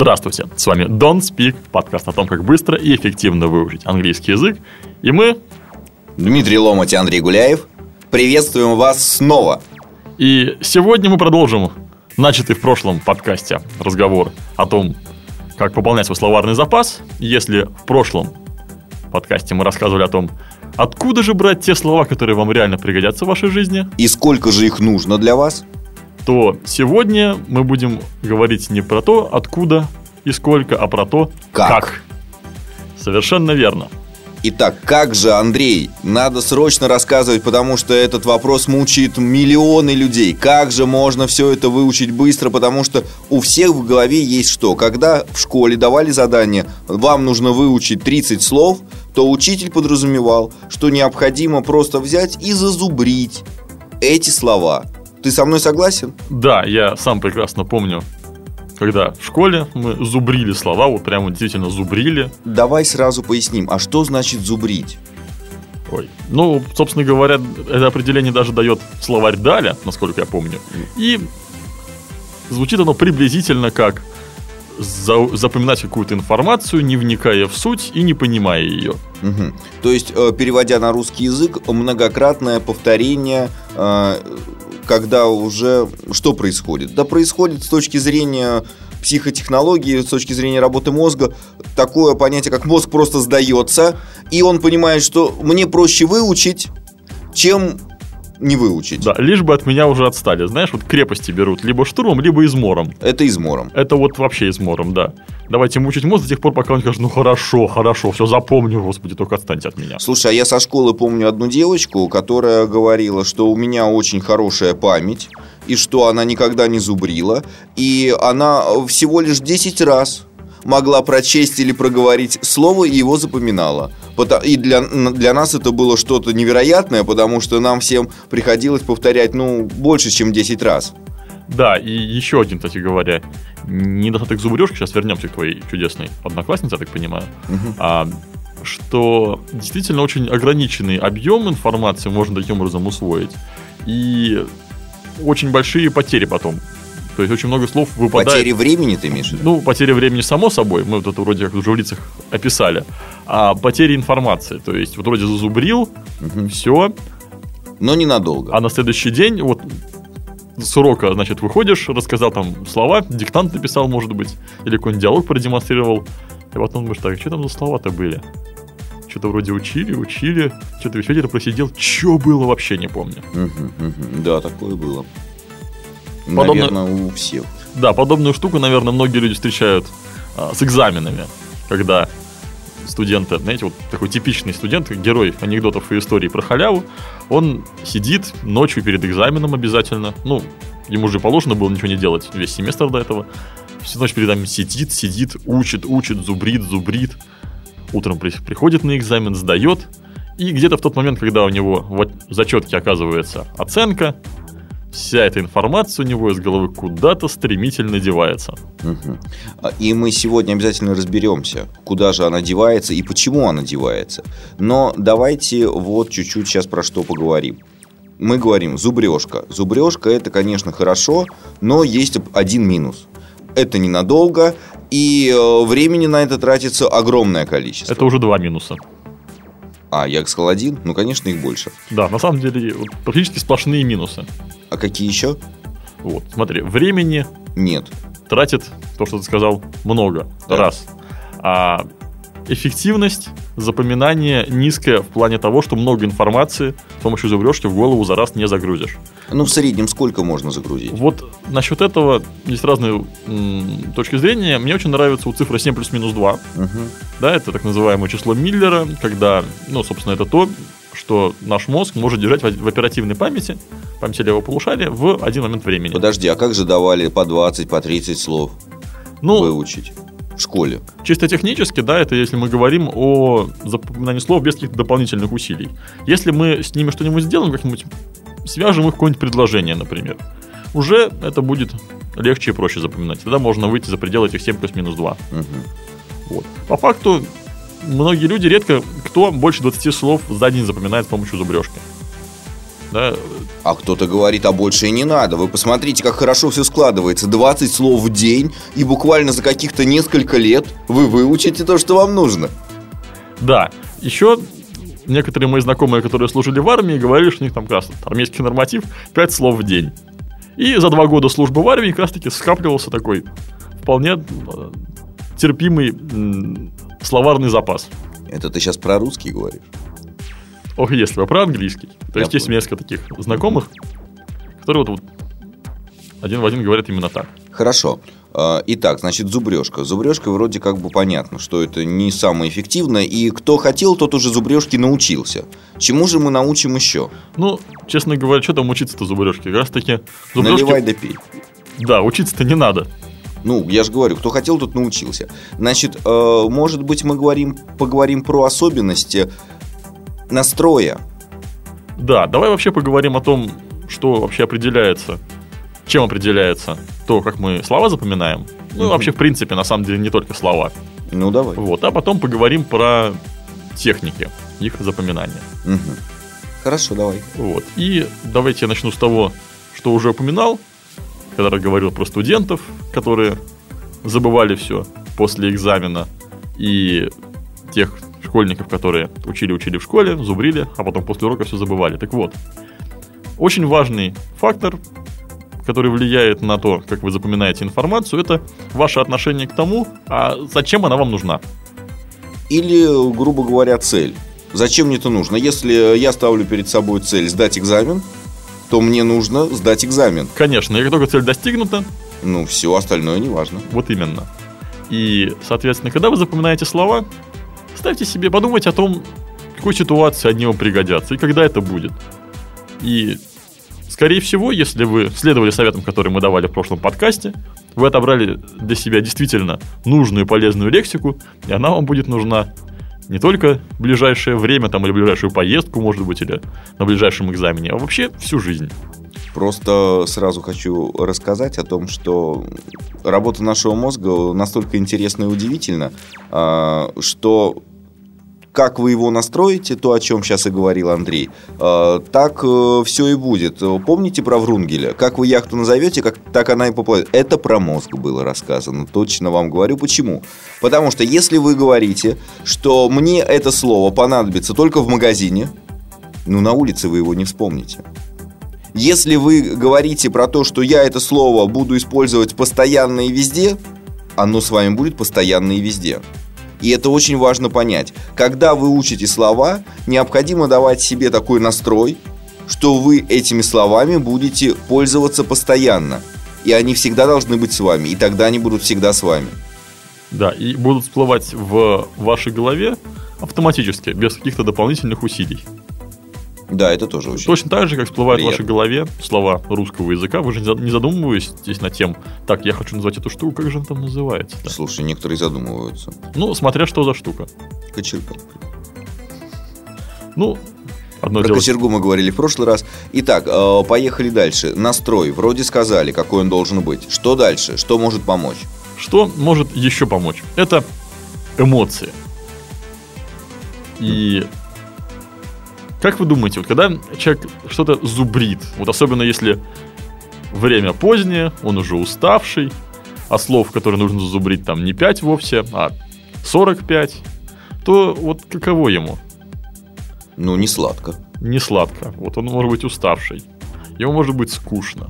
Здравствуйте, с вами Don't Speak, подкаст о том, как быстро и эффективно выучить английский язык. И мы... Дмитрий Ломать и Андрей Гуляев. Приветствуем вас снова. И сегодня мы продолжим начатый в прошлом подкасте разговор о том, как пополнять свой словарный запас. Если в прошлом подкасте мы рассказывали о том, откуда же брать те слова, которые вам реально пригодятся в вашей жизни, И сколько же их нужно для вас? То сегодня мы будем говорить не про то, откуда и сколько, а про то, Как. Совершенно верно. Итак, как же, Андрей? Надо срочно рассказывать, потому что этот вопрос мучает миллионы людей. Как же можно все это выучить быстро? Потому что у всех в голове есть что? Когда в школе давали задание, вам нужно выучить 30 слов, то учитель подразумевал, что необходимо просто взять и зазубрить эти слова. Ты со мной согласен? Да, я сам прекрасно помню, когда в школе мы зубрили слова, вот прямо действительно зубрили. Давай сразу поясним, а что значит зубрить? Ой. Ну, собственно говоря, это определение даже дает словарь Даля, насколько я помню. И звучит оно приблизительно как за- запоминать какую-то информацию, не вникая в суть и не понимая ее. Мгм. То есть, э, переводя на русский язык, многократное повторение, э, когда уже что происходит? Да происходит с точки зрения психотехнологии, с точки зрения работы мозга, такое понятие, как мозг просто сдается, и он понимает, что мне проще выучить, чем не выучить. Да, лишь бы от меня уже отстали. Знаешь, вот крепости берут либо штурмом, либо измором. Это измором. Это вот вообще измором, да. Давайте мучить мозг до тех пор, пока он скажет, ну хорошо, хорошо, все запомню, господи, только отстаньте от меня. Слушай, а я со школы помню одну девочку, которая говорила, что у меня очень хорошая память, и что она никогда не зубрила, и она всего лишь 10 раз могла прочесть или проговорить слово и его запоминала. И для, для нас это было что-то невероятное, потому что нам всем приходилось повторять, ну, больше, чем 10 раз. Да, и еще один, кстати говоря, недостаток зубрежки, сейчас вернемся к твоей чудесной однокласснице, я так понимаю, а, что действительно очень ограниченный объем информации можно таким образом усвоить, и очень большие потери потом. То есть очень много слов выпадает. Потери времени ты имеешь? Ну, потери времени само собой, мы вот это вроде как уже в лицах описали, а потери информации, то есть вот вроде зазубрил, все, Но ненадолго. а на следующий день вот с урока, значит, выходишь, рассказал там слова, диктант написал, может быть, или какой-нибудь диалог продемонстрировал, и потом думаешь, так, что там за слова-то были? Что-то вроде учили, учили, что-то весь вечер просидел, что было вообще не помню. Мгм, мгм. Да, такое было. Подобно- Наверное, у всех. Да, подобную штуку, наверное, многие люди встречают а, с экзаменами, когда студенты, знаете, вот такой типичный студент, герой анекдотов и историй про халяву, он сидит ночью перед экзаменом обязательно, ну, ему же положено было ничего не делать весь семестр до этого, всю ночь перед нами сидит, сидит, учит, учит, зубрит, зубрит, утром при- приходит на экзамен, сдает, и где-то в тот момент, когда у него в зачетке оказывается оценка, вся эта информация у него из головы куда-то стремительно девается. А, И мы сегодня обязательно разберемся, куда же она девается и почему она девается. Но давайте вот чуть-чуть сейчас про что поговорим. Мы говорим зубрежка. Зубрежка это, конечно, хорошо, но есть один минус. Это ненадолго, и э, времени на это тратится огромное количество. Это уже два минуса. А, я сказал один? Ну, конечно, их больше. Да, на самом деле вот практически сплошные минусы. А какие еще? Вот, смотри, времени Нет. тратит, то, что ты сказал, много. Да. Раз. А эффективность запоминания низкая в плане того, что много информации с помощью зубрежки в голову за раз не загрузишь. Ну, в среднем сколько можно загрузить? Вот насчет этого есть разные м, точки зрения. Мне очень нравится у цифра 7 плюс минус 2. Мгм. Да, это так называемое число Миллера, когда, ну, собственно, это то, что наш мозг может держать в в оперативной памяти памяти левого полушария в один момент времени. Подожди, а как же давали по 20, по 30 слов Ну, выучить в школе? чисто технически, да, это если мы говорим о запоминании слов без каких-то дополнительных усилий. Если мы с ними что-нибудь сделаем, как-нибудь свяжем их в какое-нибудь предложение, например, уже это будет легче и проще запоминать. Тогда можно выйти за пределы этих 7 плюс-минус 2. Мгм. Вот. По факту, многие люди редко, кто больше 20 слов за день запоминает с помощью зубрежки. Да, А кто-то говорит, а больше и не надо. Вы посмотрите, как хорошо все складывается. 20 слов в день, и буквально за каких-то несколько лет вы выучите то, что вам нужно. да. Еще некоторые мои знакомые, которые служили в армии, говорили, что у них там как раз армейский норматив 5 слов в день. И за два года службы в армии как раз таки скапливался такой вполне э, терпимый словарный запас. Это ты сейчас про русский говоришь? Ох, если вы про английский. То есть есть несколько таких знакомых, которые вот, один в один говорят именно так. Хорошо. А, Итак, значит, зубрежка. Зубрежка вроде как бы понятно, что это не самое эффективное, и кто хотел, тот уже зубрежки научился. Чему же мы научим еще? Ну, честно говоря, что там учиться-то зубрежки? Как раз таки Наливай да пей. Да, учиться-то не надо. Ну, я же говорю, кто хотел, тот научился. Значит, э, может быть, мы говорим, поговорим про особенности настроя. Да, давай вообще поговорим о том, что вообще определяется, чем определяется то, как мы слова запоминаем. Ну, Мгм. вообще, в принципе, на самом деле, не только слова. Ну, давай. Вот, а потом поговорим про техники их запоминания. Мгм. Хорошо, давай. Вот. И давайте я начну с того, что уже упоминал, когда говорил про студентов, которые забывали все после экзамена, и тех школьников, которые учили-учили в школе, зубрили, а потом после урока все забывали. Так вот, очень важный фактор, который влияет на то, как вы запоминаете информацию, это ваше отношение к тому, а зачем она вам нужна. Или, грубо говоря, цель. Зачем мне это нужно? Если я ставлю перед собой цель сдать экзамен, то мне нужно сдать экзамен. Конечно, и как только цель достигнута, Ну, все остальное не важно. Вот именно. И, соответственно, когда вы запоминаете слова, ставьте себе, подумайте о том, в какой ситуации они вам пригодятся и когда это будет. И, скорее всего, если вы следовали советам, которые мы давали в прошлом подкасте, вы отобрали для себя действительно нужную и полезную лексику, и она вам будет нужна не только ближайшее время, там, или ближайшую поездку, может быть, или на ближайшем экзамене, а вообще всю жизнь. Просто сразу хочу рассказать о том, что работа нашего мозга настолько интересна и удивительна, а, что как вы его настроите, то, о чем сейчас и говорил Андрей, а, так все и будет. Помните про Врунгеля? Как вы яхту назовете, как, так она и поплывет. Это про мозг было рассказано. Точно вам говорю. Почему? Потому что если вы говорите, что мне это слово понадобится только в магазине, ну, на улице вы его не вспомните. Если вы говорите про то, что я это слово буду использовать постоянно и везде, оно с вами будет постоянно и везде. И это очень важно понять. Когда вы учите слова, необходимо давать себе такой настрой, что вы этими словами будете пользоваться постоянно. И они всегда должны быть с вами, и тогда они будут всегда с вами. Да, и будут всплывать в вашей голове автоматически, без каких-то дополнительных усилий. Да, это тоже очень. Точно так же, как всплывают в Приятно. вашей голове слова русского языка, вы же не за- не задумываетесь над тем, так, я хочу назвать эту штуку, как же она там называется Слушай, некоторые задумываются. Ну, смотря что за штука. Кочерга. Ну, одно Про дело... кочергу мы говорили в прошлый раз. Итак, э, поехали дальше. Настрой. Вроде сказали, какой он должен быть. Что дальше? Что может помочь? Что может еще помочь? Это эмоции. И как вы думаете, вот когда человек что-то зубрит, вот особенно если время позднее, он уже уставший, а слов, которые нужно зубрить, там не 5 вовсе, а 45, то вот каково ему? Ну, не сладко. Не сладко. Вот он может быть уставший. Ему может быть скучно.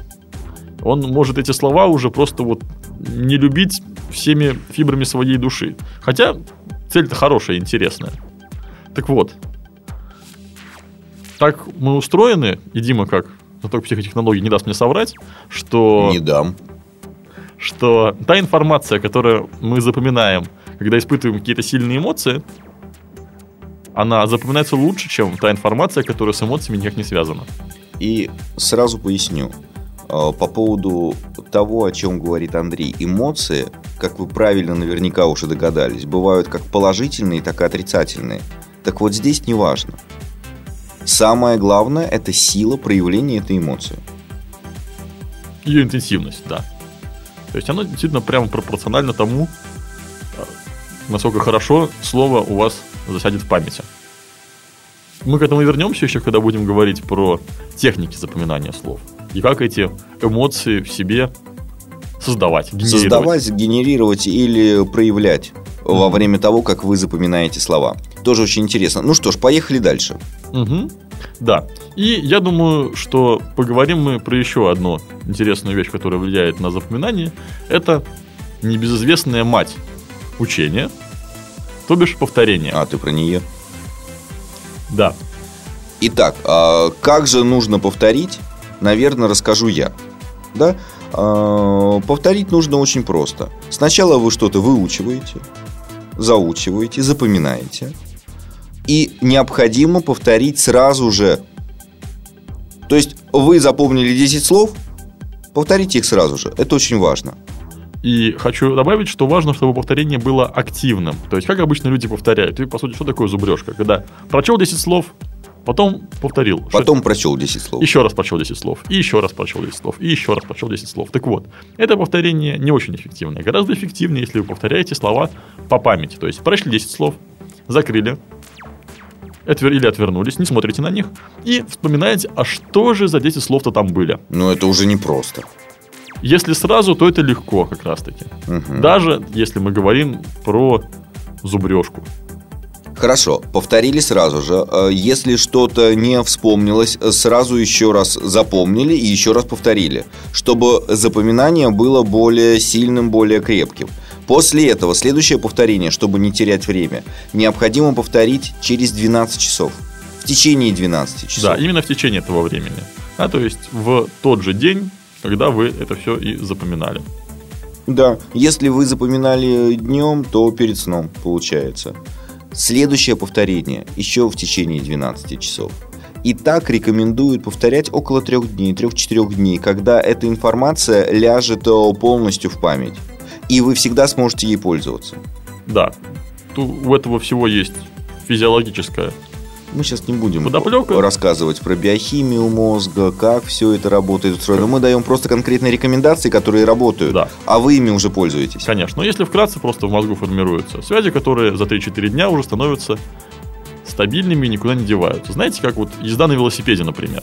Он может эти слова уже просто вот не любить всеми фибрами своей души. Хотя цель-то хорошая, интересная. Так вот, так мы устроены, и Дима как знаток психотехнологий не даст мне соврать, что, Не дам. что та информация, которую мы запоминаем, когда испытываем какие-то сильные эмоции, она запоминается лучше, чем та информация, которая с эмоциями никак не связана. И сразу поясню. Э, По поводу того, о чем говорит Андрей, эмоции, как вы правильно наверняка уже догадались, бывают как положительные, так и отрицательные. Так вот здесь не важно. Самое главное – это сила проявления этой эмоции. Ее интенсивность, да. То есть оно действительно прямо пропорционально тому, э, насколько хорошо слово у вас засядет в памяти. Мы к этому вернемся еще, когда будем говорить про техники запоминания слов. И как эти эмоции в себе создавать, генерировать. Создавать, генерировать или проявлять во время того, как вы запоминаете слова. Тоже очень интересно. Ну что ж, поехали дальше. Мгм. Да. И я думаю, что поговорим мы про еще одну интересную вещь, которая влияет на запоминание. Это небезызвестная мать учения, то бишь повторение. А, ты про нее. Да. Итак, а как же нужно повторить, наверное, расскажу я. Да? А, Повторить нужно очень просто. Сначала вы что-то выучиваете, заучиваете, запоминаете. И необходимо повторить сразу же. То есть вы запомнили 10 слов, повторите их сразу же. Это очень важно. И хочу добавить, что важно, чтобы повторение было активным. То есть, как обычно люди повторяют. И, по сути, что такое зубрежка? Когда прочел 10 слов, потом повторил. Потом прочел 10 слов. Еще раз прочел 10 слов, и еще раз прочел 10 слов, и еще раз прочел 10 слов. Так вот, это повторение не очень эффективное. Гораздо эффективнее, если вы повторяете слова по памяти. То есть, прочли 10 слов, закрыли, отвер- или отвернулись, не смотрите на них, и вспоминаете, а что же за 10 слов-то там были. Но это уже непросто. Если сразу, то это легко как раз-таки. Мгм. Даже если мы говорим про зубрежку. Хорошо, повторили сразу же. Э, Если что-то не вспомнилось, сразу еще раз запомнили и еще раз повторили, чтобы запоминание было более сильным, более крепким. После этого следующее повторение, чтобы не терять время, необходимо повторить через 12 часов. В течение 12 часов. Да, именно в течение этого времени. А то есть в тот же день, когда вы это все и запоминали. Да, если вы запоминали днем, то перед сном получается. Следующее повторение еще в течение 12 часов. И так рекомендуют повторять около трех дней, трех-четырех дней, когда эта информация ляжет э, полностью в память. И вы всегда сможете ей пользоваться. Да, у этого всего есть физиологическая. Мы сейчас не будем Подоплека? рассказывать про биохимию мозга, как все это работает устроено. Мы даем просто конкретные рекомендации, которые работают, Да. а вы ими уже пользуетесь. Конечно, но если вкратце, просто в мозгу формируются связи, которые за 3-4 дня уже становятся стабильными и никуда не деваются. Знаете, как вот езда на велосипеде, например.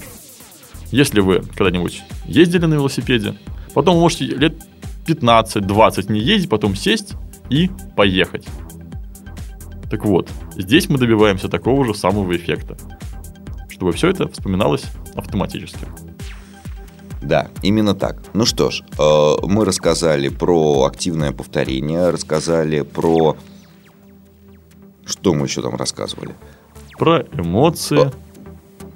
Если вы когда-нибудь ездили на велосипеде, потом вы можете лет 15-20 не ездить, потом сесть и поехать. Так вот, здесь мы добиваемся такого же самого эффекта, чтобы все это вспоминалось автоматически. Да, именно так. Ну что ж, э, мы рассказали про активное повторение, рассказали про... Что мы еще там рассказывали? Про эмоции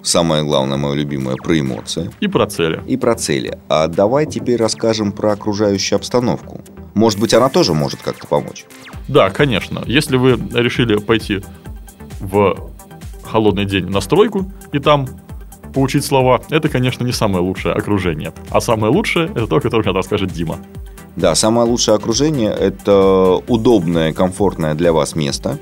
Самое главное, мое любимое, про эмоции и про цели. и про цели. А давай теперь расскажем про окружающую обстановку. Может быть, она тоже может как-то помочь. Да, конечно. Если вы решили пойти в холодный день на стройку и там поучить слова, это, конечно, не самое лучшее окружение. А самое лучшее это то, сейчас расскажет Дима. Да, самое лучшее окружение – это удобное, комфортное для вас место.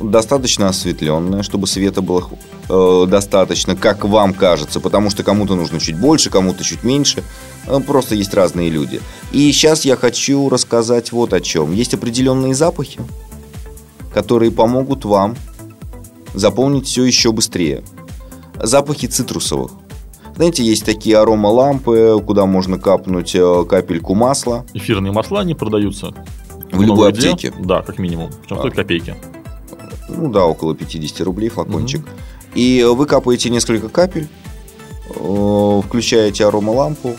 Достаточно осветленное, чтобы света было э, достаточно, как вам кажется, потому что кому-то нужно чуть больше, кому-то чуть меньше. Э, Просто есть разные люди. И сейчас я хочу рассказать вот о чем. Есть определенные запахи, которые помогут вам запомнить все еще быстрее. Запахи цитрусовых. Знаете, есть такие аромалампы, куда можно капнуть э, капельку масла. Эфирные масла не продаются. В любой аптеке? Да, как минимум. Причем А. стоит копейки. Ну да, около 50 рублей флакончик. И вы капаете несколько капель, э, включаете аромалампу,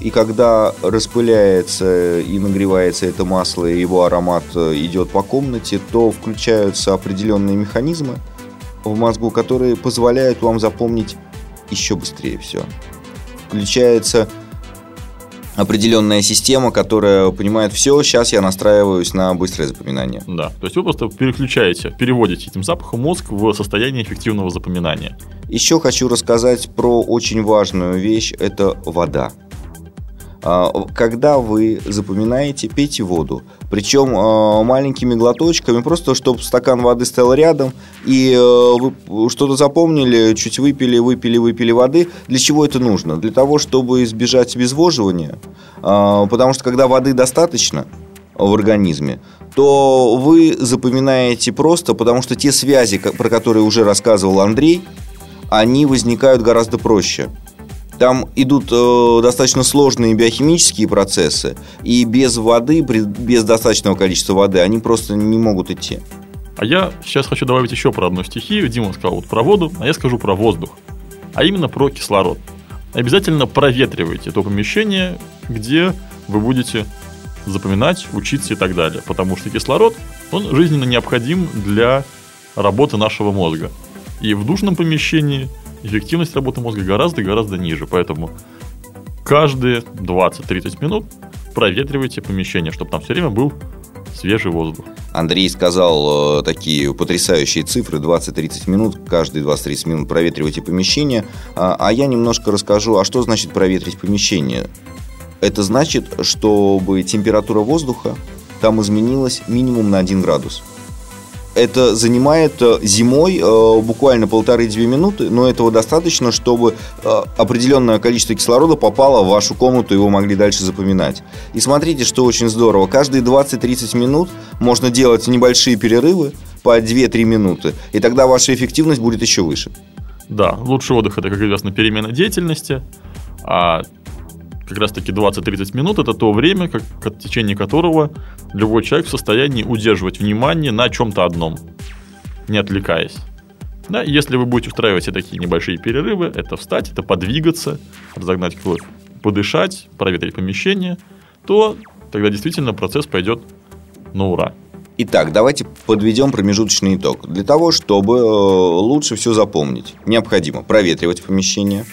и когда распыляется и нагревается это масло, и его аромат э, идет по комнате, то включаются определенные механизмы в мозгу, которые позволяют вам запомнить еще быстрее все. Включается определенная система, которая понимает все. Сейчас я настраиваюсь на быстрое запоминание. Да, то есть вы просто переключаете, переводите этим запахом мозг в состояние эффективного запоминания. Еще хочу рассказать про очень важную вещь – это вода. А, когда вы запоминаете, пейте воду. Причем а, маленькими глоточками, просто чтобы стакан воды стоял рядом, и э, вы что-то запомнили, чуть выпили, выпили, выпили воды. Для чего это нужно? Для того, чтобы избежать обезвоживания. А, потому что когда воды достаточно в организме, то вы запоминаете просто, потому что те связи, про которые уже рассказывал Андрей, они возникают гораздо проще. Там идут э, достаточно сложные биохимические процессы, и без воды, без достаточного количества воды, они просто не могут идти. А я сейчас хочу добавить еще про одну стихию. Дима сказал вот про воду, а я скажу про воздух. А именно про кислород. Обязательно проветривайте то помещение, где вы будете запоминать, учиться и так далее. Потому что кислород, он жизненно необходим для работы нашего мозга. И в душном помещении эффективность работы мозга гораздо-гораздо ниже. Поэтому каждые 20-30 минут проветривайте помещение, чтобы там все время был свежий воздух. Андрей сказал э, такие потрясающие цифры, 20-30 минут, каждые 20-30 минут проветривайте помещение, а, а я немножко расскажу, а что значит проветрить помещение? Это значит, чтобы температура воздуха там изменилась минимум на 1 градус это занимает э, зимой э, буквально полторы-две минуты, но этого достаточно, чтобы э, определенное количество кислорода попало в вашу комнату, его могли дальше запоминать. И смотрите, что очень здорово. Каждые 20-30 минут можно делать небольшие перерывы по 2-3 минуты, и тогда ваша эффективность будет еще выше. Да, лучший отдых это, как известно, перемена деятельности, а как раз-таки 20-30 минут это то время, как, в течение которого любой человек в состоянии удерживать внимание на чем-то одном, не отвлекаясь. Да, если вы будете устраивать себе такие небольшие перерывы, это встать, это подвигаться, разогнать кровь, подышать, проветрить помещение, то тогда действительно процесс пойдет на ура. Итак, давайте подведем промежуточный итог. Для того, чтобы э, лучше все запомнить, необходимо проветривать помещение.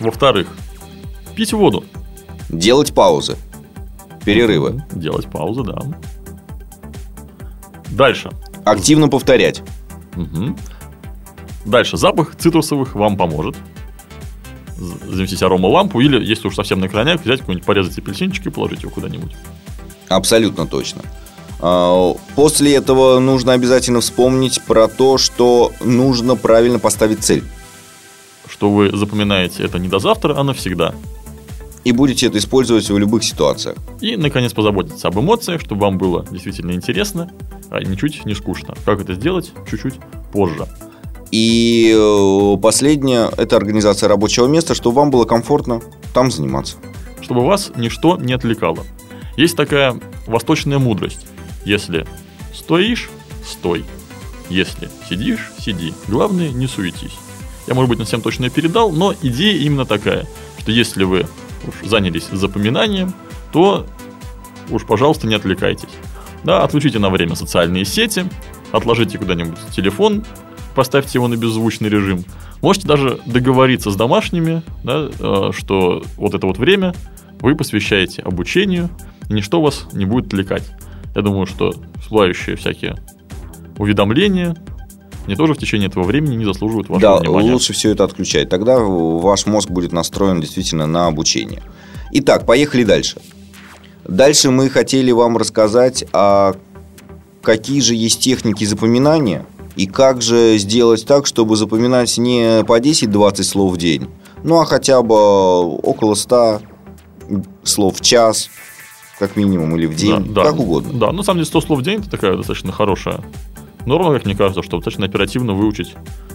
Во-вторых, Пить воду. Делать паузы. Перерывы. Делать паузы, да. Дальше. Активно повторять. Угу. Дальше. Запах цитрусовых вам поможет. Заместить аромалампу или, если уж совсем на крайняк, взять какой-нибудь порезать апельсинчик и положить его куда-нибудь. Абсолютно точно. А, после этого нужно обязательно вспомнить про то, что нужно правильно поставить цель. Что вы запоминаете это не до завтра, а навсегда и будете это использовать в любых ситуациях. И, наконец, позаботиться об эмоциях, чтобы вам было действительно интересно, а ничуть не скучно. Как это сделать? Чуть-чуть позже. И э, последнее – это организация рабочего места, чтобы вам было комфортно там заниматься. Чтобы вас ничто не отвлекало. Есть такая восточная мудрость. Если стоишь – стой. Если сидишь – сиди. Главное, не суетись. Я, может быть, не всем точно передал, но идея именно такая, что если вы уж занялись запоминанием, то уж, пожалуйста, не отвлекайтесь. Да, отключите на время социальные сети, отложите куда-нибудь телефон, поставьте его на беззвучный режим. Можете даже договориться с домашними, да, э, что вот это вот время вы посвящаете обучению, и ничто вас не будет отвлекать. Я думаю, что всплывающие всякие уведомления, они тоже в течение этого времени не заслуживают вашего да, внимания. Да, лучше все это отключать. Тогда ваш мозг будет настроен действительно на обучение. Итак, поехали дальше. Дальше мы хотели вам рассказать, а какие же есть техники запоминания и как же сделать так, чтобы запоминать не по 10-20 слов в день, ну а хотя бы около 100 слов в час, как минимум, или в день, да, как да, угодно. Да, на самом деле 100 слов в день это такая достаточно хорошая норма, как мне кажется, что достаточно оперативно выучить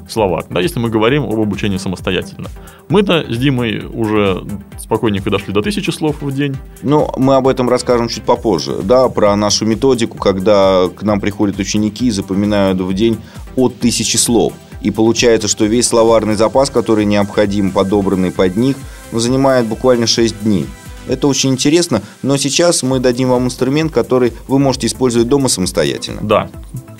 словак, да, если мы говорим об обучении самостоятельно. Мы-то с Димой уже спокойненько дошли до тысячи слов в день. Ну, мы об этом расскажем чуть попозже, да, про нашу методику, когда к нам приходят ученики и запоминают в день от тысячи слов. И получается, что весь словарный запас, который необходим, подобранный под них, ну, занимает буквально 6 дней. Это очень интересно, но сейчас мы дадим вам инструмент, который вы можете использовать дома самостоятельно. Да,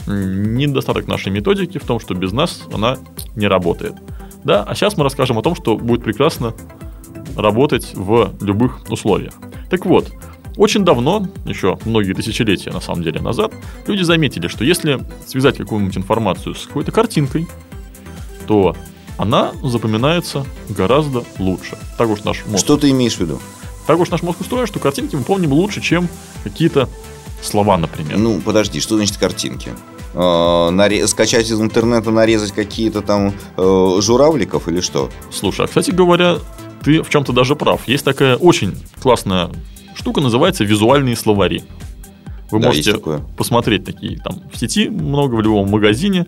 недостаток нашей методики в том, что без нас она не работает. Да, а сейчас мы расскажем о том, что будет прекрасно работать в любых условиях. Так вот, очень давно, еще многие тысячелетия на самом деле назад, люди заметили, что если связать какую-нибудь информацию с какой-то картинкой, то она запоминается гораздо лучше. Так уж наш мозг, Что ты имеешь в виду? так уж наш мозг устроен, что картинки мы помним лучше, чем какие-то слова, например. Ну, подожди, что значит картинки? Э, Скачать из интернета, нарезать какие-то там э, журавликов или что? Слушай, а кстати говоря, ты в чем-то даже прав. Есть такая очень классная штука, называется визуальные словари. Вы Да, можете посмотреть такие там в сети, много в любом магазине.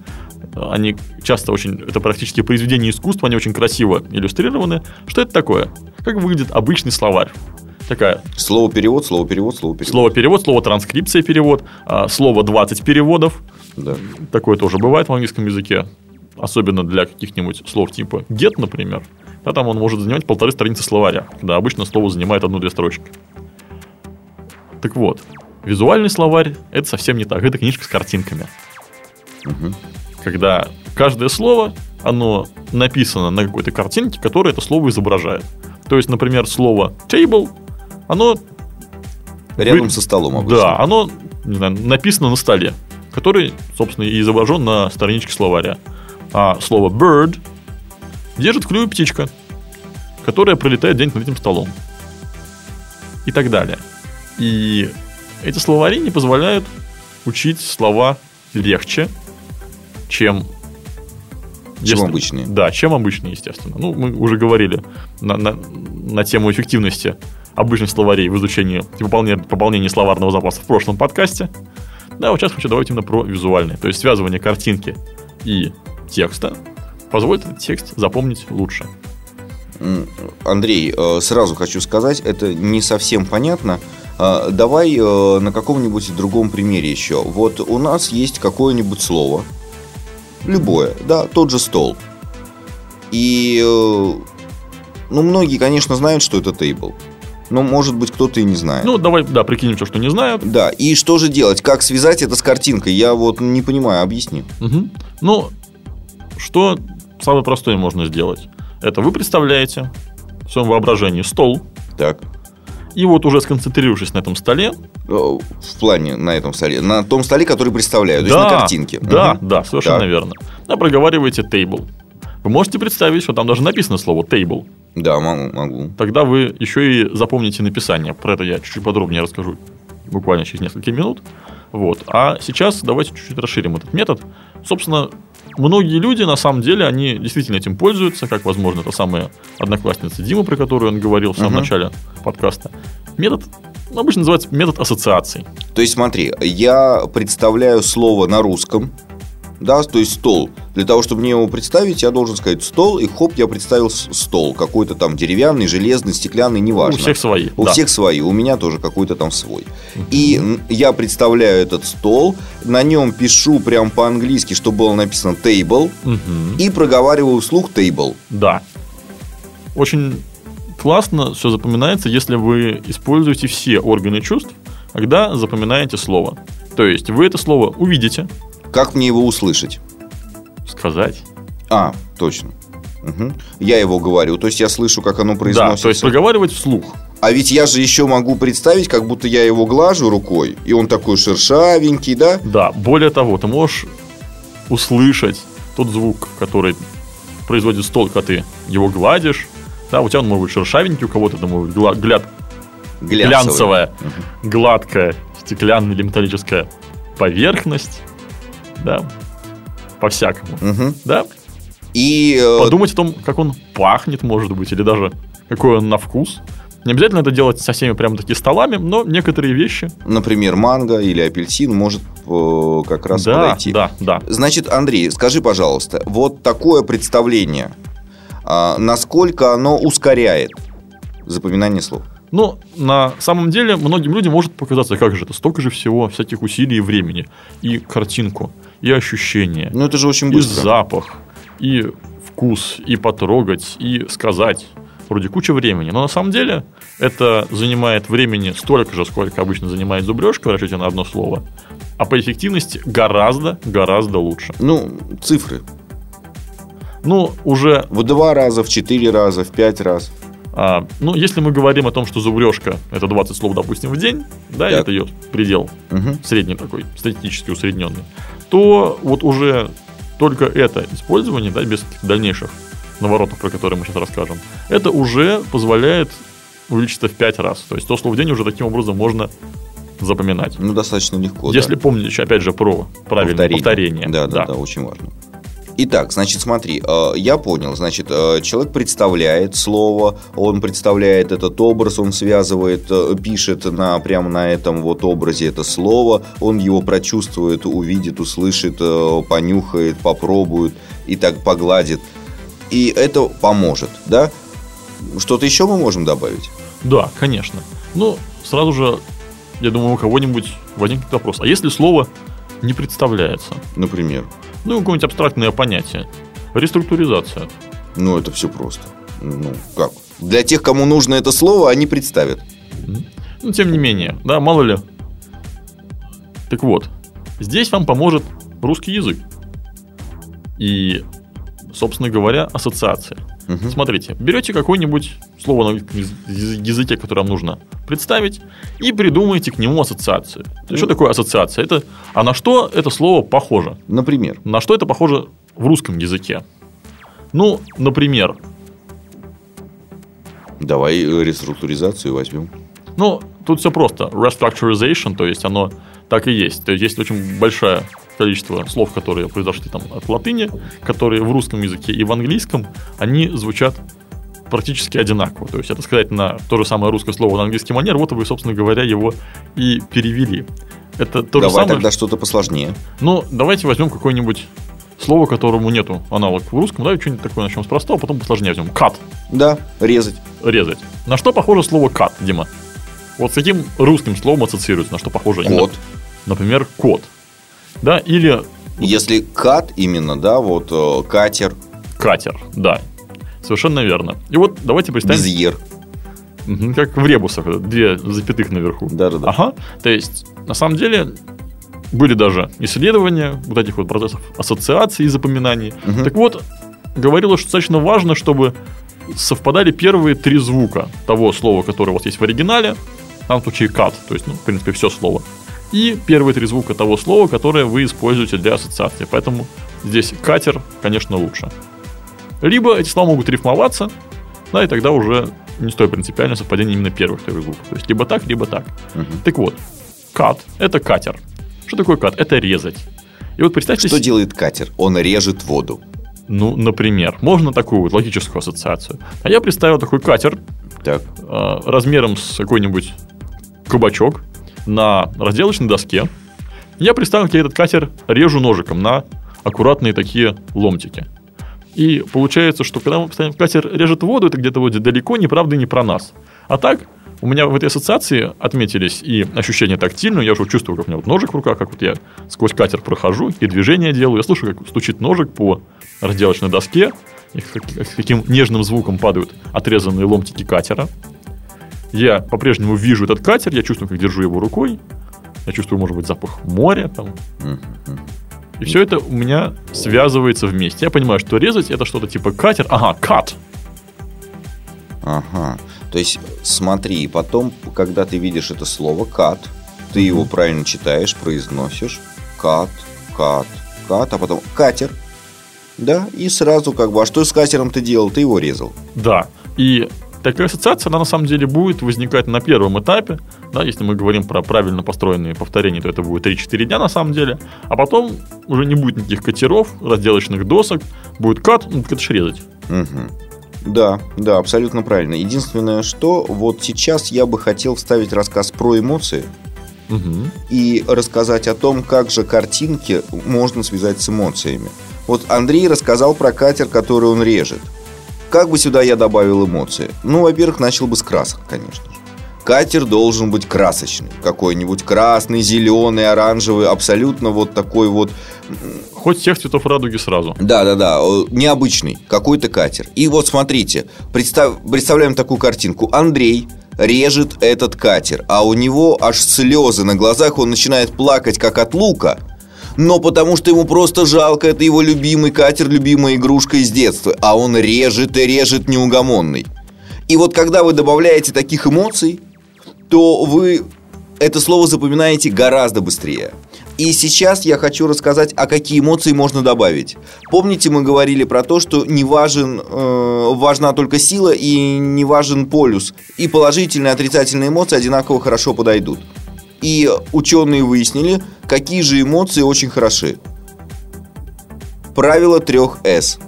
Они часто очень, это практически произведения искусства, они очень красиво иллюстрированы. Что это такое? Как выглядит обычный словарь? Такая Слово перевод, слово перевод, слово перевод. слово перевод, слово транскрипция перевод, а, слово 20 переводов. Да. Такое тоже бывает в английском языке. Особенно для каких-нибудь слов типа get, например. Да, там он может занимать полторы страницы словаря, когда обычно слово занимает одну-две строчки. Так вот, визуальный словарь – это совсем не так. Это книжка с картинками. Мгм. Когда каждое слово, оно написано на какой-то картинке, которая это слово изображает. То есть, например, слово table, оно Рядом Вы- со столом обычно. да, оно не знаю, написано на столе, который, собственно, и изображен на страничке словаря. А слово bird держит в клюве птичка, которая пролетает где-нибудь над этим столом. И так далее. И эти словари не позволяют учить слова легче, чем... Чем обычные. Да, чем обычные, естественно. Ну, мы уже говорили на, на, на тему эффективности обычных словарей в изучении и пополнении, пополнении словарного запаса в прошлом подкасте. Да, вот сейчас хочу добавить именно про визуальные. То есть связывание картинки и текста позволит этот текст запомнить лучше. Андрей, э, сразу хочу сказать, это не совсем понятно. Э, Давай э, на каком-нибудь другом примере еще. Вот у нас есть какое-нибудь слово, любое, да, тот же стол. И, ну, многие, конечно, знают, что это тейбл. Но, может быть, кто-то и не знает. Ну, давай, да, прикинем все, что не знают. да, и что же делать? Как связать это с картинкой? Я вот не понимаю, объясни. Мгм. Ну, что самое простое можно сделать? Это вы представляете в своем воображении стол, Так. и вот уже сконцентрировавшись на этом столе, Э, В плане на этом столе. На том столе, который представляю, то есть да, на картинке. Да, Мгм. да, совершенно Так. верно. Да, проговариваете table. Вы можете представить, что там даже написано слово table. Да, могу, могу. Тогда вы еще и запомните написание. Про это я чуть-чуть подробнее расскажу буквально через несколько минут. Вот. А сейчас давайте чуть-чуть расширим этот метод. Собственно, многие люди, на самом деле, они действительно этим пользуются, как, возможно, та самая одноклассница Дима, про которую он говорил в самом Мгм. начале подкаста. Метод ну, обычно называется метод ассоциаций. То есть, смотри, я представляю слово на русском, да, то есть стол. Для того, чтобы мне его представить, я должен сказать стол, и хоп, я представил стол. Какой-то там деревянный, железный, стеклянный, неважно. У всех свои. У да. всех свои, у меня тоже какой-то там свой. И я представляю этот стол, на нем пишу прям по-английски, что было написано table, и проговариваю вслух table. Да. Очень классно все запоминается, если вы используете все органы чувств, когда запоминаете слово. То есть вы это слово увидите, Как мне его услышать? сказать. А, точно. Мгм. Я его говорю, то есть я слышу, как оно Да, произносится. то есть проговаривать вслух. А ведь я же еще могу представить, как будто я его глажу рукой, и он такой шершавенький, да? Да, более того, ты можешь услышать тот звук, который производит стол, когда ты его гладишь. Да, у тебя он может быть шершавенький, у кого-то быть гла- гляд- Глянцевый. глянцевая, гладкая, стеклянная или металлическая поверхность. Да, по-всякому. Мгм. Да, И э, подумать о том, как он пахнет, может быть, или даже какой он на вкус. Не обязательно это делать со всеми прям таки столами, но некоторые вещи. например, манго или апельсин может э, как раз да, подойти. да, да. Значит, Андрей, скажи, пожалуйста, вот такое представление, а, насколько оно ускоряет запоминание слов? Но на самом деле многим людям может показаться, как же это, столько же всего, всяких усилий и времени. И картинку, и ощущения, Ну, это же очень и быстро. запах, и вкус, и потрогать, и сказать. Вроде куча времени. Но на самом деле это занимает времени столько же, сколько обычно занимает зубрежка в расчете на одно слово. А по эффективности гораздо, гораздо лучше. Ну, цифры. Ну, уже В два раза, в четыре раза, в пять раз. А, ну, если мы говорим о том, что зубрежка это 20 слов, допустим, в день, да, Так. это ее предел Мгм. средний такой, статистически усредненный, то вот уже только это использование, да, без дальнейших наворотов, про которые мы сейчас расскажем, это уже позволяет увеличиться в 5 раз. То есть 100 слов в день уже таким образом можно запоминать. Ну, достаточно легко. Если да. помнить, еще, опять же, про правильное повторение. Да, да, да, очень важно. Итак, значит, смотри, э, я понял, значит, э, человек представляет слово, он представляет этот образ, он связывает, э, пишет на, прямо на этом вот образе это слово, он его прочувствует, увидит, услышит, понюхает, попробует и так погладит. И это поможет, да? Что-то еще мы можем добавить? Да, конечно. Ну, сразу же, я думаю, у кого-нибудь возникнет вопрос. А если слово не представляется? Например. Ну, какое-нибудь абстрактное понятие. Реструктуризация. Ну, это все просто. Ну, как? Для тех, кому нужно это слово, они представят. Ну, тем не менее, да, мало ли. Так вот, здесь вам поможет русский язык. И, собственно говоря, ассоциация. Мгм. Смотрите, берете какое-нибудь слово на английском языке, которое вам нужно представить, и придумаете к нему ассоциацию. Есть, Что такое ассоциация? Это, а на что это слово похоже? Например. На что это похоже в русском языке? Ну, например, Давай э, реструктуризацию возьмем. Ну, тут все просто. Restructurization, то есть оно так и есть. То есть есть очень большое количество слов, которые произошли там от латыни, которые в русском языке и в английском, они звучат практически одинаково. То есть это сказать на то же самое русское слово на английский манер, вот вы, собственно говоря, его и перевели. Это то же Давай самое. тогда что-то посложнее. Ну, давайте возьмем какое-нибудь слово, которому нету аналог в русском, да, и что-нибудь такое начнем с простого, а потом посложнее возьмем. Cut. Да, резать. резать. На что похоже слово cut, Дима? Вот с каким русским словом ассоциируется, на что похоже? Кот. Например, кот. Да, или Если кат именно, да, вот э, катер, катер, да. Совершенно верно. И вот давайте представим, без ер. Мгм, как в ребусах, две запятых наверху. Да-да-да. Ага. То есть, на самом деле, были даже исследования вот этих вот процессов ассоциации и запоминаний. Мгм. Так вот, говорилось, что достаточно важно, чтобы совпадали первые три звука того слова, которое у вас есть в оригинале, в данном случае cut, то есть, ну, в принципе, все слово, и первые три звука того слова, которое вы используете для ассоциации. Поэтому здесь катер, конечно, лучше. Либо эти слова могут рифмоваться, да, и тогда уже не стоит принципиально совпадение именно первых трех звуков. То есть либо так, либо так. Мгм. Так вот, кат – это катер. Что такое кат? Это резать. И вот представьте Что делает катер? Он режет воду. Ну, например, можно такую вот логическую ассоциацию. А я представил такой катер Так. э, размером с какой-нибудь кабачок на разделочной доске. Я представил, как я этот катер режу ножиком на аккуратные такие ломтики. И получается, что когда мы постоянно катер режет воду, это где-то вот далеко, не правда и не про нас. А так, у меня в этой ассоциации отметились и ощущения тактильные, я уже чувствую, как у меня вот ножик в руках, как вот я сквозь катер прохожу, и движение делаю, я слышу, как стучит ножик по разделочной доске, и с каким нежным звуком падают отрезанные ломтики катера. Я по-прежнему вижу этот катер, я чувствую, как держу его рукой, я чувствую, может быть, запах моря там. И все это у меня связывается вместе. Я понимаю, что резать это что-то типа катер. Ага, кат. Ага. То есть, смотри, потом, когда ты видишь это слово кат, ты его правильно читаешь, произносишь. Кат, кат, кат, а потом катер. Да, и сразу как бы, а что с катером ты делал? Ты его резал. Да. И такая ассоциация, она на самом деле будет возникать на первом этапе. Да, если мы говорим про правильно построенные повторения, то это будет 3-4 дня на самом деле. А потом уже не будет никаких катеров, разделочных досок. Будет кат, ну, это резать. Мгм. Да, да, абсолютно правильно. Единственное, что вот сейчас я бы хотел вставить рассказ про эмоции Мгм. и рассказать о том, как же картинки можно связать с эмоциями. Вот Андрей рассказал про катер, который он режет. Как бы сюда я добавил эмоции? Ну, во-первых, начал бы с красок, конечно же. Катер должен быть красочный. Какой-нибудь красный, зеленый, оранжевый, абсолютно вот такой вот Хоть всех цветов радуги сразу. да-да-да, необычный какой-то катер. И вот смотрите, представ- представляем такую картинку. Андрей режет этот катер, а у него аж слезы на глазах, он начинает плакать как от лука. Но потому что ему просто жалко, это его любимый катер, любимая игрушка из детства. А он режет и режет неугомонный. И вот когда вы добавляете таких эмоций, то вы это слово запоминаете гораздо быстрее. И сейчас я хочу рассказать, а какие эмоции можно добавить. Помните, мы говорили про то, что не важен, э, важна только сила и не важен полюс. И положительные и отрицательные эмоции одинаково хорошо подойдут. И ученые выяснили, какие же эмоции очень хороши. Правило трех С.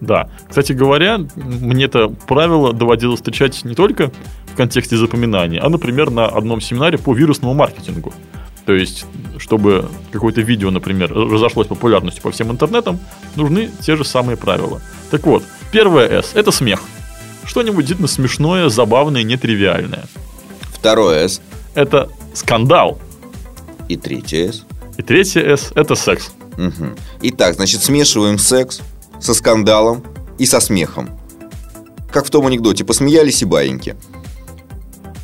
Да. Кстати говоря, мне это правило доводилось встречать не только в контексте запоминания, а, например, на одном семинаре по вирусному маркетингу. То есть, чтобы какое-то видео, например, разошлось популярностью по всем интернетам, нужны те же самые правила. Так вот, первое S – это смех. Что-нибудь действительно смешное, забавное, нетривиальное. Второе С. Это скандал. И третье С. И третье S – это секс. Угу. Итак, значит, смешиваем секс со скандалом и со смехом. Как в том анекдоте, посмеялись и баиньки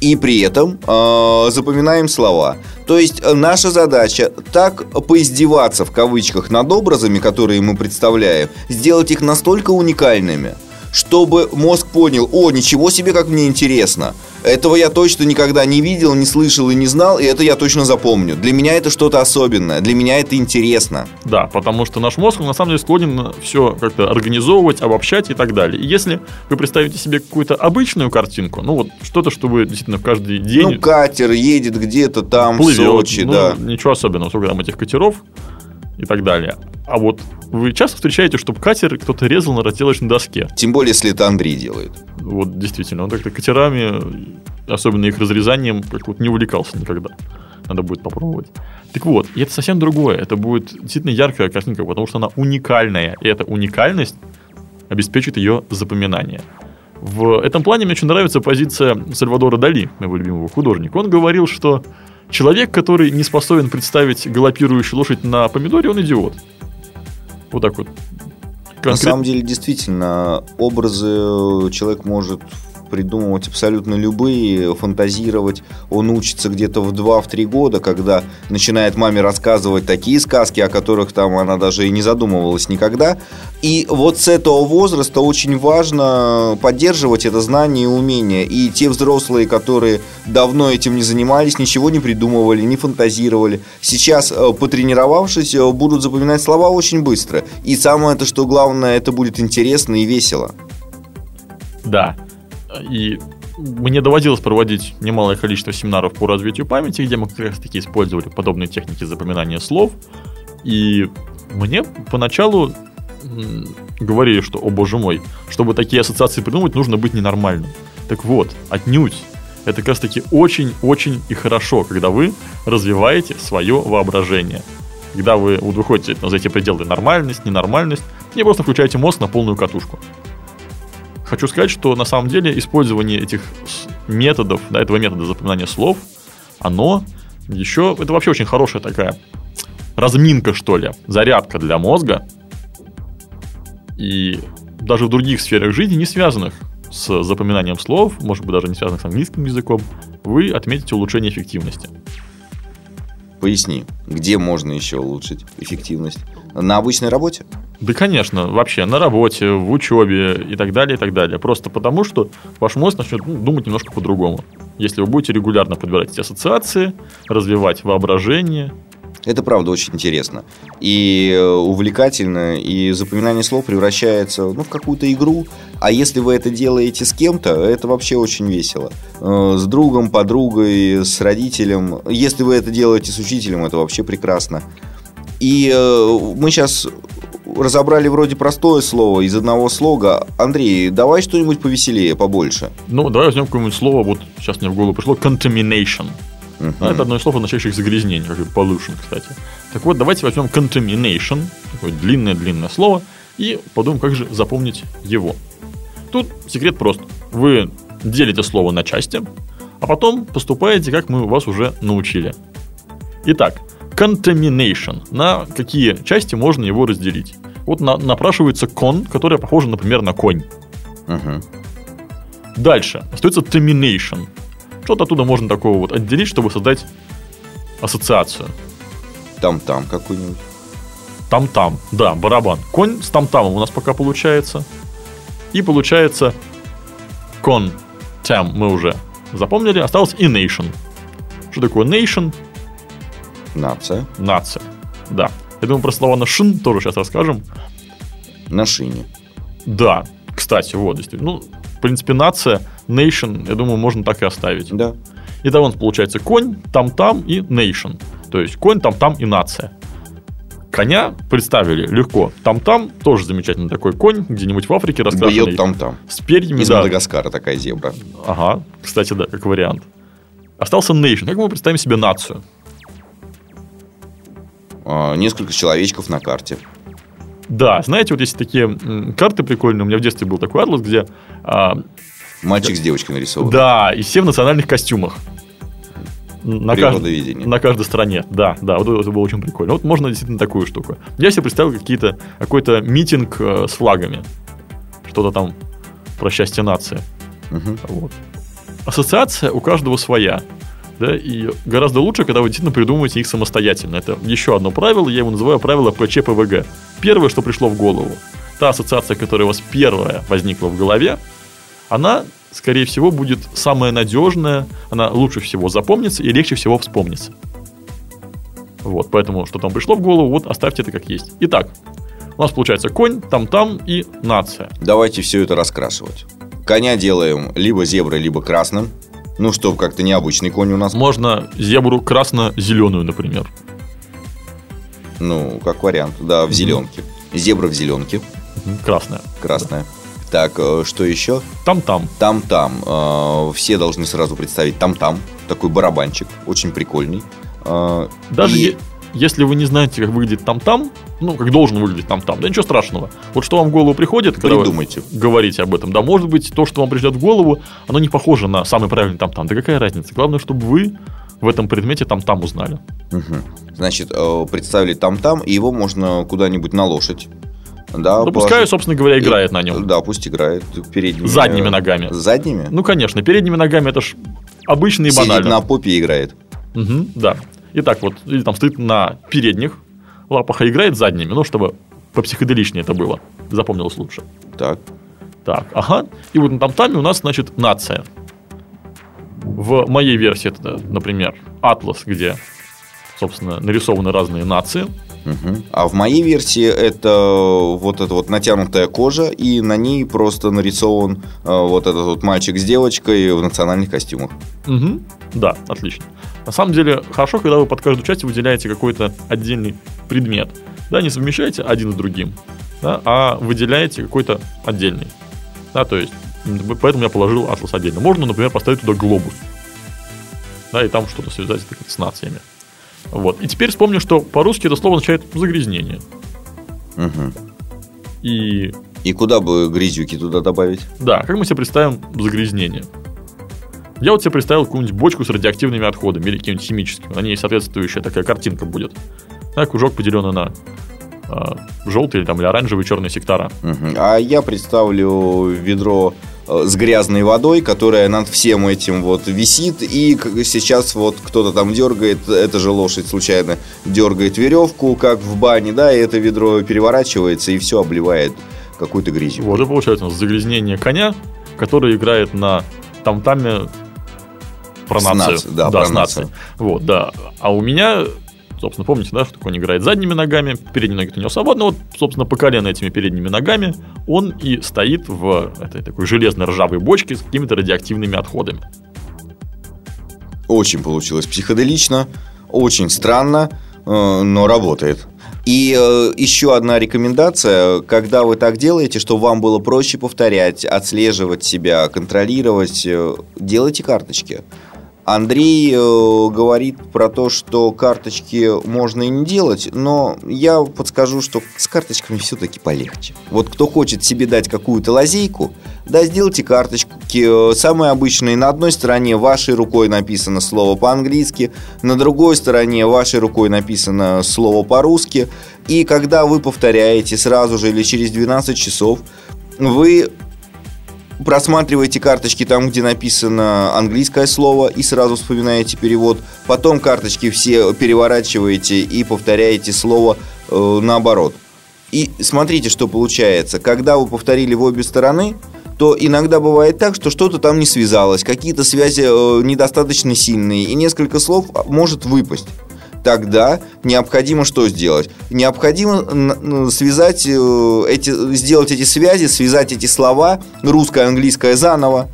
и при этом э, запоминаем слова. То есть э, наша задача так поиздеваться в кавычках над образами, которые мы представляем, сделать их настолько уникальными, чтобы мозг понял, о, ничего себе, как мне интересно. Этого я точно никогда не видел, не слышал и не знал, и это я точно запомню. Для меня это что-то особенное, для меня это интересно. Да, потому что наш мозг на самом деле склонен все как-то организовывать, обобщать и так далее. И если вы представите себе какую-то обычную картинку, ну вот что-то, что вы действительно в каждый день... Ну, катер едет где-то там плывет, в Сочи, ну, да. Ничего особенного, сколько там этих катеров и так далее. А вот вы часто встречаете, чтобы катер кто-то резал на разделочной доске. Тем более, если это Андрей делает. Вот действительно, он так-то катерами, особенно их разрезанием, как вот не увлекался никогда. Надо будет попробовать. Так вот, и это совсем другое. Это будет действительно яркая картинка, потому что она уникальная. И эта уникальность обеспечит ее запоминание. В этом плане мне очень нравится позиция Сальвадора Дали, моего любимого художника. Он говорил, что человек, который не способен представить галопирующую лошадь на помидоре, он идиот. Вот так вот. На самом деле, действительно, образы человек может придумывать абсолютно любые, фантазировать. Он учится где-то в 2-3 года, когда начинает маме рассказывать такие сказки, о которых там она даже и не задумывалась никогда. И вот с этого возраста очень важно поддерживать это знание и умение. И те взрослые, которые давно этим не занимались, ничего не придумывали, не фантазировали, сейчас, э, потренировавшись, э, будут запоминать слова очень быстро. И самое то, что главное, это будет интересно и весело. Да. И мне доводилось проводить немалое количество семинаров по развитию памяти, где мы как раз таки использовали подобные техники запоминания слов. И мне поначалу говорили, что, о боже мой, чтобы такие ассоциации придумать, нужно быть ненормальным. Так вот, отнюдь. Это как раз таки очень-очень и хорошо, когда вы развиваете свое воображение. Когда вы выходите за эти пределы нормальность, ненормальность, и просто включаете мозг на полную катушку хочу сказать, что на самом деле использование этих методов, да, этого метода запоминания слов, оно еще, это вообще очень хорошая такая разминка, что ли, зарядка для мозга. И даже в других сферах жизни, не связанных с запоминанием слов, может быть, даже не связанных с английским языком, вы отметите улучшение эффективности. Поясни, где можно еще улучшить эффективность? На обычной работе? Да, конечно, вообще на работе, в учебе и так далее, и так далее. Просто потому, что ваш мозг начнет ну, думать немножко по-другому. Если вы будете регулярно подбирать эти ассоциации, развивать воображение, это правда очень интересно и э, увлекательно, и запоминание слов превращается ну, в какую-то игру. А если вы это делаете с кем-то, это вообще очень весело. Э, с другом, подругой, с родителем. Если вы это делаете с учителем, это вообще прекрасно. И э, мы сейчас разобрали вроде простое слово из одного слога. Андрей, давай что-нибудь повеселее, побольше. Ну, давай возьмем какое-нибудь слово, вот сейчас мне в голову пришло, contamination. Uh-huh. Это одно из слов, означающих загрязнение, как и pollution, кстати. Так вот, давайте возьмем contamination, такое длинное-длинное слово, и подумаем, как же запомнить его. Тут секрет прост. Вы делите слово на части, а потом поступаете, как мы вас уже научили. Итак, contamination. На какие части можно его разделить? Вот на, напрашивается кон, которая похожа, например, на конь. Угу. Дальше. Остается termination. Что-то оттуда можно такого вот отделить, чтобы создать ассоциацию. Там-там какой-нибудь. Там-там, да, барабан. Конь с там-тамом у нас пока получается. И получается кон Tem мы уже запомнили. Осталось и nation. Что такое nation? Нация. Нация. Да. Я думаю, про слова на шин тоже сейчас расскажем. На шине. Да. Кстати, вот, действительно. Ну, в принципе, нация, nation, я думаю, можно так и оставить. Да. Итого у нас получается конь, там-там и nation. То есть конь, там-там и нация. Коня представили легко. Там-там тоже замечательный такой конь, где-нибудь в Африке раскрашенный. Бьет там-там. С перьями, Из да. Мадагаскара такая зебра. Ага, кстати, да, как вариант. Остался nation. Как мы представим себе нацию? А, Несколько человечков на карте. Да, знаете, вот есть такие карты прикольные. У меня в детстве был такой атлас, где... а, Мальчик с девочкой нарисован. да, и все в национальных костюмах. На, кажд- на каждой стране. Да, да, вот это было очень прикольно. Вот можно действительно такую штуку. Я себе представил какие-то, какой-то митинг э, с флагами. Что-то там про счастье нации. Мгм. Вот. Ассоциация у каждого своя. Да, и гораздо лучше, когда вы действительно придумываете их самостоятельно. Это еще одно правило, я его называю правило ПЧ-ПВГ. Первое, что пришло в голову. Та ассоциация, которая у вас первая возникла в голове, она, скорее всего, будет самая надежная, она лучше всего запомнится и легче всего вспомнится. Вот, поэтому, что там пришло в голову, вот оставьте это как есть. Итак, у нас получается конь, там-там и нация. Давайте все это раскрашивать. Коня делаем либо зеброй, либо красным. Ну, чтобы как-то необычный конь у нас. Можно зебру красно-зеленую, например. Ну, как вариант. Да, в зеленке. Зебра в зеленке. Красная. Красная. Так, э, что еще? Там-там. Там-там. Э, Все должны сразу представить там-там. Такой барабанчик. Очень прикольный. Э, Даже и- если вы не знаете, как выглядит там-там, ну, как должен выглядеть там-там, да ничего страшного. Вот что вам в голову приходит, когда вы Придумайте. говорите об этом. Да, может быть, то, что вам придет в голову, оно не похоже на самый правильный там-там. Да какая разница? Главное, чтобы вы в этом предмете там-там узнали. Мгм. Значит, э, представили там-там, и его можно куда-нибудь на лошадь. Да, Да пускай, собственно говоря, играет на нем. Да, пусть играет передними. Задними ногами. Задними? Ну, конечно, передними ногами это ж обычно и Сидит банально. на попе и играет. Мгм, да. Итак, вот, или там стоит на передних лапах, а играет задними, ну, чтобы попсиходеличнее это было. Запомнилось лучше. Так. Так, ага. И вот на там-таме у нас, значит, нация. В моей версии это, например, атлас, где, собственно, нарисованы разные нации. Мгм. А в моей версии это вот эта вот натянутая кожа, и на ней просто нарисован э, вот этот вот мальчик с девочкой в национальных костюмах. Мгм. Да, отлично. На самом деле, хорошо, когда вы под каждую часть выделяете какой-то отдельный предмет. Да, не совмещаете один с другим, да, а выделяете какой-то отдельный. Да, то есть, поэтому я положил атлас отдельно. Можно, например, поставить туда глобус. Да, и там что-то связать так, с нациями. Вот. И теперь вспомню, что по-русски это слово означает загрязнение. Мгм. И И куда бы грязюки туда добавить? да, как мы себе представим загрязнение? Я вот себе представил какую-нибудь бочку с радиоактивными отходами или каким-нибудь химическим. На ней соответствующая такая картинка будет. Да, кружок поделенный на а, желтые или, там, или оранжевые черные сектора. Мгм. А я представлю ведро э, с грязной водой, которая над всем этим вот висит, и сейчас вот кто-то там дергает, эта же лошадь случайно дергает веревку, как в бане, да, и это ведро переворачивается и все обливает какую-то грязью. Вот и получается у нас загрязнение коня, который играет на там-таме про С нацию. нацией, да, про с нацией. Вот, да. А у меня, собственно, помните, да, что конь играет задними ногами, передние ноги у него свободны, вот, собственно, по колено этими передними ногами он и стоит в этой такой железной ржавой бочке с какими-то радиоактивными отходами. Очень получилось психоделично, очень странно, э, но работает. И э, еще одна рекомендация, когда вы так делаете, чтобы вам было проще повторять, отслеживать себя, контролировать, э, делайте карточки. Андрей э, говорит про то, что карточки можно и не делать, но я подскажу, что с карточками все-таки полегче. Вот кто хочет себе дать какую-то лазейку, да, сделайте карточки э, самые обычные. На одной стороне вашей рукой написано слово по-английски, на другой стороне вашей рукой написано слово по-русски. И когда вы повторяете сразу же или через 12 часов, вы просматриваете карточки там, где написано английское слово, и сразу вспоминаете перевод. Потом карточки все переворачиваете и повторяете слово э, наоборот. И смотрите, что получается. Когда вы повторили в обе стороны, то иногда бывает так, что что-то там не связалось, какие-то связи э, недостаточно сильные, и несколько слов может выпасть тогда необходимо что сделать? Необходимо связать э, эти, сделать эти связи, связать эти слова, русское, английское заново.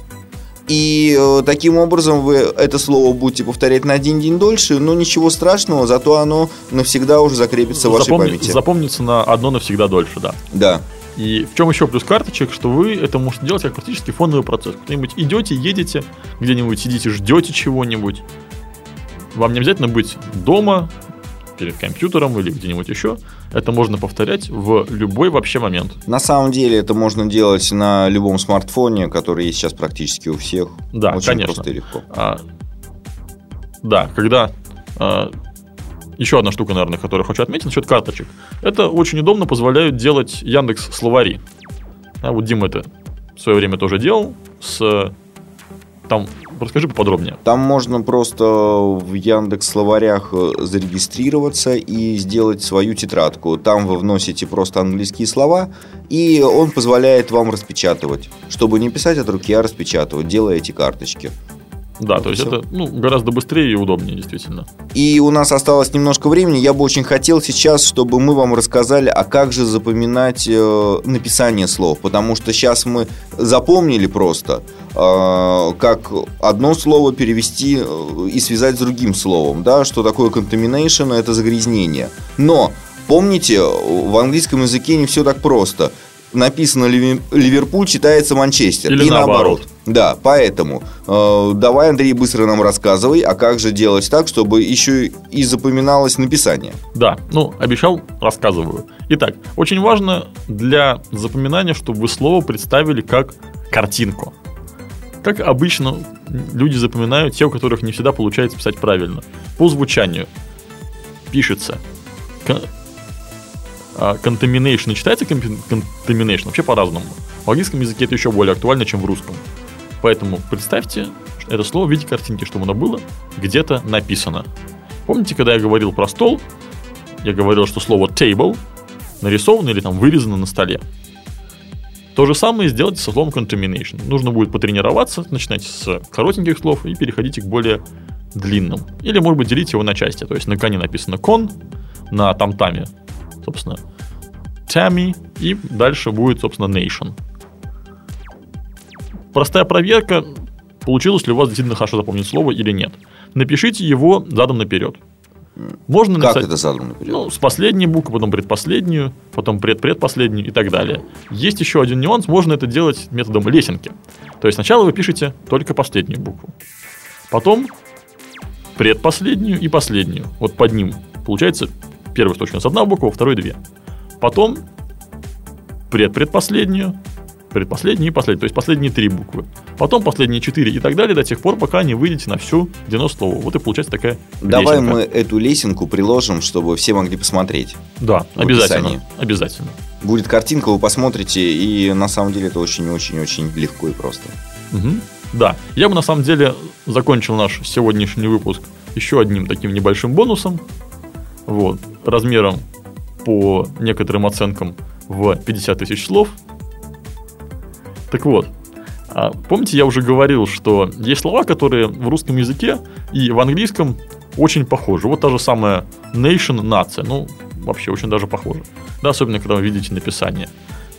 И э, таким образом вы это слово будете повторять на один день дольше, но ничего страшного, зато оно навсегда уже закрепится в вашей Запомни- памяти. Запомнится на одно навсегда дольше, да. Да. И в чем еще плюс карточек, что вы это можете делать как практически фоновый процесс. Куда-нибудь идете, едете, где-нибудь сидите, ждете чего-нибудь. Вам не обязательно быть дома, перед компьютером или где-нибудь еще. Это можно повторять в любой вообще момент. На самом деле это можно делать на любом смартфоне, который есть сейчас практически у всех. Да, Очень конечно. просто и легко. А, да, когда... а, еще одна штука, наверное, которую хочу отметить насчет карточек. Это очень удобно позволяют делать Яндекс словари. А вот Дима это в свое время тоже делал с... Там, расскажи поподробнее. Там можно просто в Яндекс словарях э, зарегистрироваться и сделать свою тетрадку. Там вы вносите просто английские слова, и он позволяет вам распечатывать. Чтобы не писать от руки, а распечатывать, делая эти карточки. Да, то есть всё. это ну, гораздо быстрее и удобнее, действительно. И у нас осталось немножко времени. Я бы очень хотел сейчас, чтобы мы вам рассказали, а как же запоминать э, написание слов. Потому что сейчас мы запомнили просто, э, как одно слово перевести э, и связать с другим словом. Да? Что такое contamination? Это загрязнение. Но помните, в английском языке не все так просто. Написано Ливерпуль, читается Манчестер. Или и наоборот. Да, поэтому э, давай, Андрей, быстро нам рассказывай, а как же делать так, чтобы еще и запоминалось написание. Да, ну, обещал, рассказываю. Итак, очень важно для запоминания, чтобы вы слово представили как картинку. Как обычно люди запоминают, те, у которых не всегда получается писать правильно. По звучанию пишется contamination. И читается contamination вообще по-разному. В английском языке это еще более актуально, чем в русском. Поэтому представьте это слово в виде картинки, чтобы оно было где-то написано. Помните, когда я говорил про стол, я говорил, что слово table нарисовано или там вырезано на столе. То же самое сделайте со словом contamination. Нужно будет потренироваться, начинать с коротеньких слов и переходите к более длинным. Или, может быть, делить его на части. То есть на коне написано con, на там-таме, собственно, Tammy, и дальше будет, собственно, nation. Простая проверка, получилось ли у вас действительно хорошо запомнить слово или нет. Напишите его задом наперед. Можно Как написать... это задом наперед? Ну, с последней буквы, потом предпоследнюю, потом предпредпоследнюю и так далее. Есть еще один нюанс, можно это делать методом лесенки. То есть сначала вы пишете только последнюю букву. Потом предпоследнюю и последнюю. Вот под ним получается первая строчка у нас одна буква, второй две. Потом предпредпоследнюю, предпоследнюю и последнюю. То есть последние три буквы. Потом последние четыре и так далее до тех пор, пока не выйдете на всю длину слова. Вот и получается такая Давай лесенка. мы эту лесенку приложим, чтобы все могли посмотреть. Да, обязательно. описании. Обязательно. Будет картинка, вы посмотрите, и на самом деле это очень-очень-очень легко и просто. Мгм. Да, я бы на самом деле закончил наш сегодняшний выпуск еще одним таким небольшим бонусом. Вот, размером по некоторым оценкам в 50 тысяч слов. Так вот, а, помните, я уже говорил, что есть слова, которые в русском языке и в английском очень похожи. Вот та же самая nation, нация. Ну, вообще очень даже похоже. Да, особенно когда вы видите написание.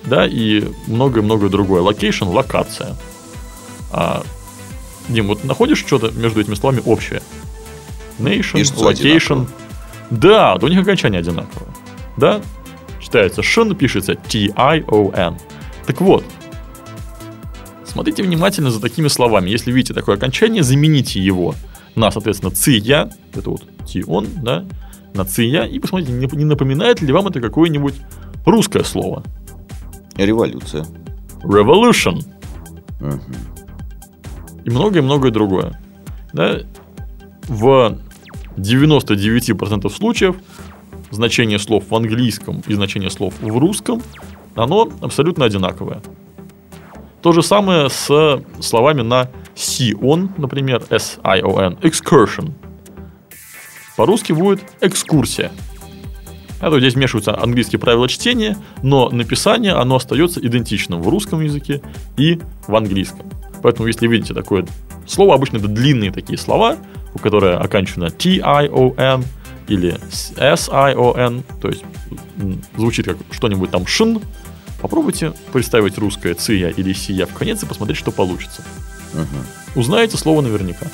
Да, и многое-многое другое. Location, локация. А, Дим, вот находишь что-то между этими словами общее? Nation, location. одинаково? Да, у них окончание одинаковое. Да? Читается шин, пишется T-I-O-N. Так вот, смотрите внимательно за такими словами. Если видите такое окончание, замените его на, соответственно, ция, это вот ти-он, да, на ция, и посмотрите, не напоминает ли вам это какое-нибудь русское слово. Революция. Revolution. Мгм. и многое-многое другое. Да? В 99% случаев значение слов в английском и значение слов в русском, оно абсолютно одинаковое. То же самое с словами на sion, например, S-I-O-N, excursion. По-русски будет экскурсия. Это здесь вмешиваются английские правила чтения, но написание, оно остается идентичным в русском языке и в английском. Поэтому, если видите такое слово, обычно это длинные такие слова, у которые оканчиваются на T-I-O-N или S-I-O-N, то есть звучит как что-нибудь там шин, попробуйте представить русское ция или сия в конец и посмотреть, что получится. Угу. Узнаете слово наверняка.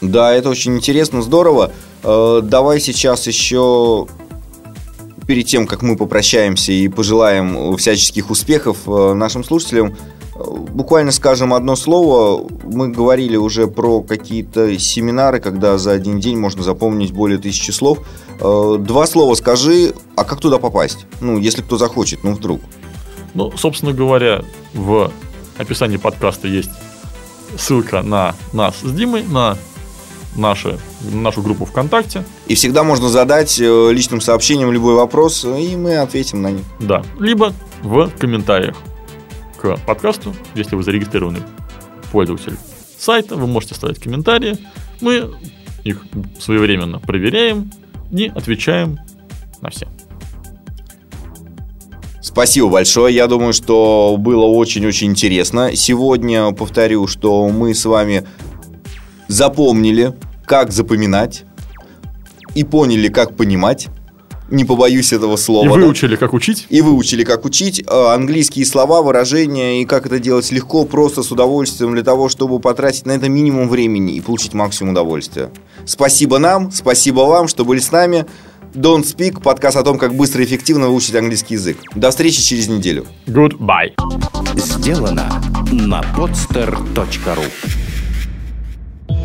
Да, это очень интересно, здорово. Э, давай сейчас еще перед тем, как мы попрощаемся и пожелаем всяческих успехов э, нашим слушателям, буквально скажем одно слово. Мы говорили уже про какие-то семинары, когда за один день можно запомнить более тысячи слов. Два слова скажи, а как туда попасть? Ну, если кто захочет, ну вдруг. Ну, собственно говоря, в описании подкаста есть ссылка на нас с Димой, на наши, нашу группу ВКонтакте. И всегда можно задать э, личным сообщением любой вопрос, и мы ответим на них. Да, либо в комментариях подкасту, если вы зарегистрированы пользователь сайта, вы можете оставить комментарии, мы их своевременно проверяем и отвечаем на все. Спасибо большое. Я думаю, что было очень-очень интересно. Сегодня повторю, что мы с вами запомнили, как запоминать, и поняли, как понимать. Не побоюсь этого слова. И выучили, да? как учить. И выучили, как учить. Э, английские слова, выражения и как это делать легко, просто с удовольствием для того, чтобы потратить на это минимум времени и получить максимум удовольствия. Спасибо нам, спасибо вам, что были с нами. Don't Speak, подкаст о том, как быстро и эффективно выучить английский язык. До встречи через неделю. Goodbye. Сделано на podster.ru